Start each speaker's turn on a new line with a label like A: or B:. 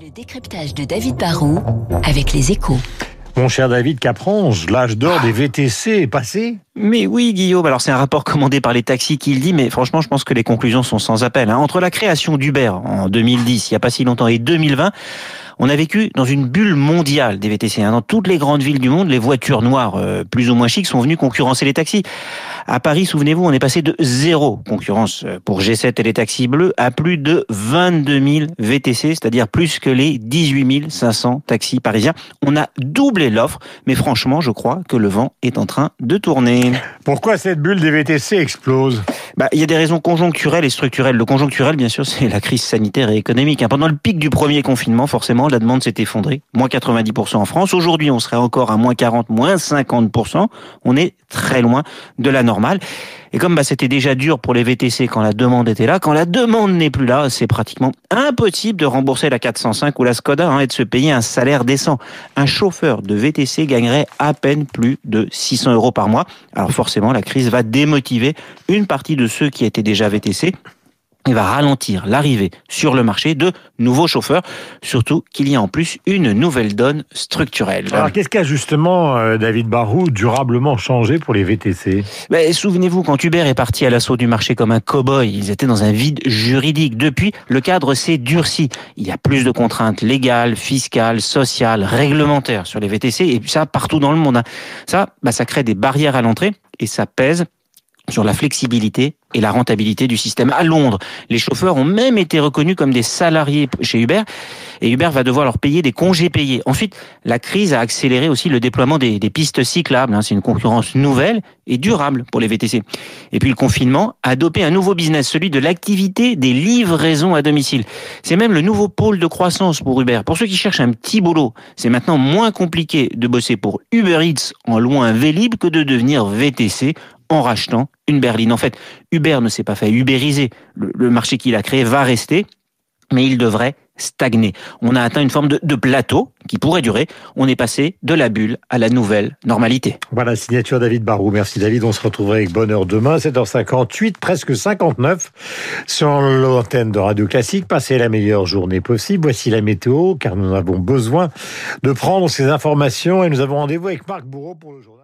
A: Le décryptage de David Barrault avec les échos.
B: Mon cher David Caprange, l'âge d'or des VTC est passé
C: Mais oui, Guillaume, alors c'est un rapport commandé par les taxis qui le dit, mais franchement, je pense que les conclusions sont sans appel. hein. Entre la création d'Uber en 2010, il n'y a pas si longtemps, et 2020, on a vécu dans une bulle mondiale des VTC. hein. Dans toutes les grandes villes du monde, les voitures noires euh, plus ou moins chics sont venues concurrencer les taxis. À Paris, souvenez-vous, on est passé de zéro concurrence euh, pour G7 et les taxis bleus à plus de 22 000 VTC, c'est-à-dire plus que les 18 500 taxis parisiens. On a doublé l'offre, mais franchement, je crois que le vent est en train de tourner.
B: Pourquoi cette bulle des VTC explose?
C: Bah, il y a des raisons conjoncturelles et structurelles. Le conjoncturel, bien sûr, c'est la crise sanitaire et économique. hein. Pendant le pic du premier confinement, forcément, la demande s'est effondrée. Moins 90% en France. Aujourd'hui, on serait encore à moins 40, moins 50%. On est très loin de la normale. Et comme bah, c'était déjà dur pour les VTC quand la demande était là, quand la demande n'est plus là, c'est pratiquement impossible de rembourser la 405 ou la Skoda hein, et de se payer un salaire décent. Un chauffeur de VTC gagnerait à peine plus de 600 euros par mois. Alors forcément, la crise va démotiver une partie de ceux qui étaient déjà VTC et va ralentir l'arrivée sur le marché de nouveaux chauffeurs, surtout qu'il y a en plus une nouvelle donne structurelle.
B: Alors qu'est-ce qui a justement, euh, David Barou, durablement changé pour les VTC
C: Mais souvenez-vous, quand Uber est parti à l'assaut du marché comme un cow-boy, ils étaient dans un vide juridique. Depuis, le cadre s'est durci. Il y a plus de contraintes légales, fiscales, sociales, réglementaires sur les VTC, et ça partout dans le monde. hein. Ça, bah, ça crée des barrières à l'entrée et ça pèse sur la flexibilité et la rentabilité du système. À Londres, les chauffeurs ont même été reconnus comme des salariés chez Uber et Uber va devoir leur payer des congés payés. Ensuite, la crise a accéléré aussi le déploiement des, pistes cyclables. hein. C'est une concurrence nouvelle et durable pour les VTC. Et puis le confinement a dopé un nouveau business, celui de l'activité des livraisons à domicile. C'est même le nouveau pôle de croissance pour Uber. Pour ceux qui cherchent un petit boulot, c'est maintenant moins compliqué de bosser pour Uber Eats en loin Vélib que de devenir VTC en rachetant une berline. En fait, Uber ne s'est pas fait ubériser. Le, marché qu'il a créé va rester, mais il devrait stagner. On a atteint une forme de, plateau qui pourrait durer. On est passé de la bulle à la nouvelle normalité.
B: Voilà, signature David Barou. Merci David, on se retrouverait avec bonheur demain, 7h58, presque 59, sur l'antenne de Radio Classique. Passez la meilleure journée possible. Voici la météo, car nous avons besoin de prendre ces informations et nous avons rendez-vous avec Marc Bourreau pour le journal.